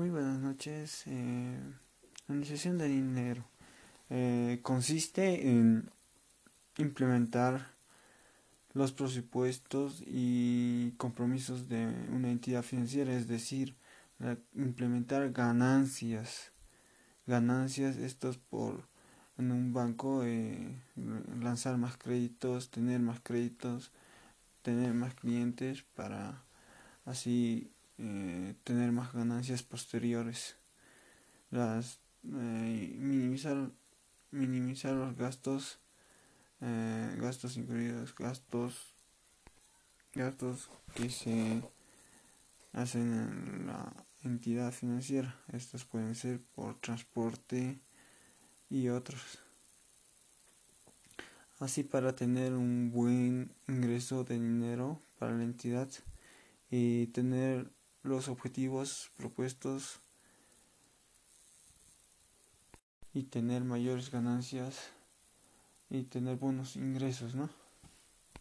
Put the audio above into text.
Muy buenas noches. Eh, la administración del dinero eh, consiste en implementar los presupuestos y compromisos de una entidad financiera, es decir, implementar ganancias. Ganancias, estos por en un banco, eh, lanzar más créditos, tener más créditos, tener más clientes para así eh, tener más ganancias posteriores. Las, eh, minimizar, minimizar los gastos, eh, gastos incluidos, gastos, gastos que se hacen en la entidad financiera. Estos pueden ser por transporte y otros. Así para tener un buen ingreso de dinero para la entidad y tener los objetivos propuestos y tener mayores ganancias y tener buenos ingresos, ¿no?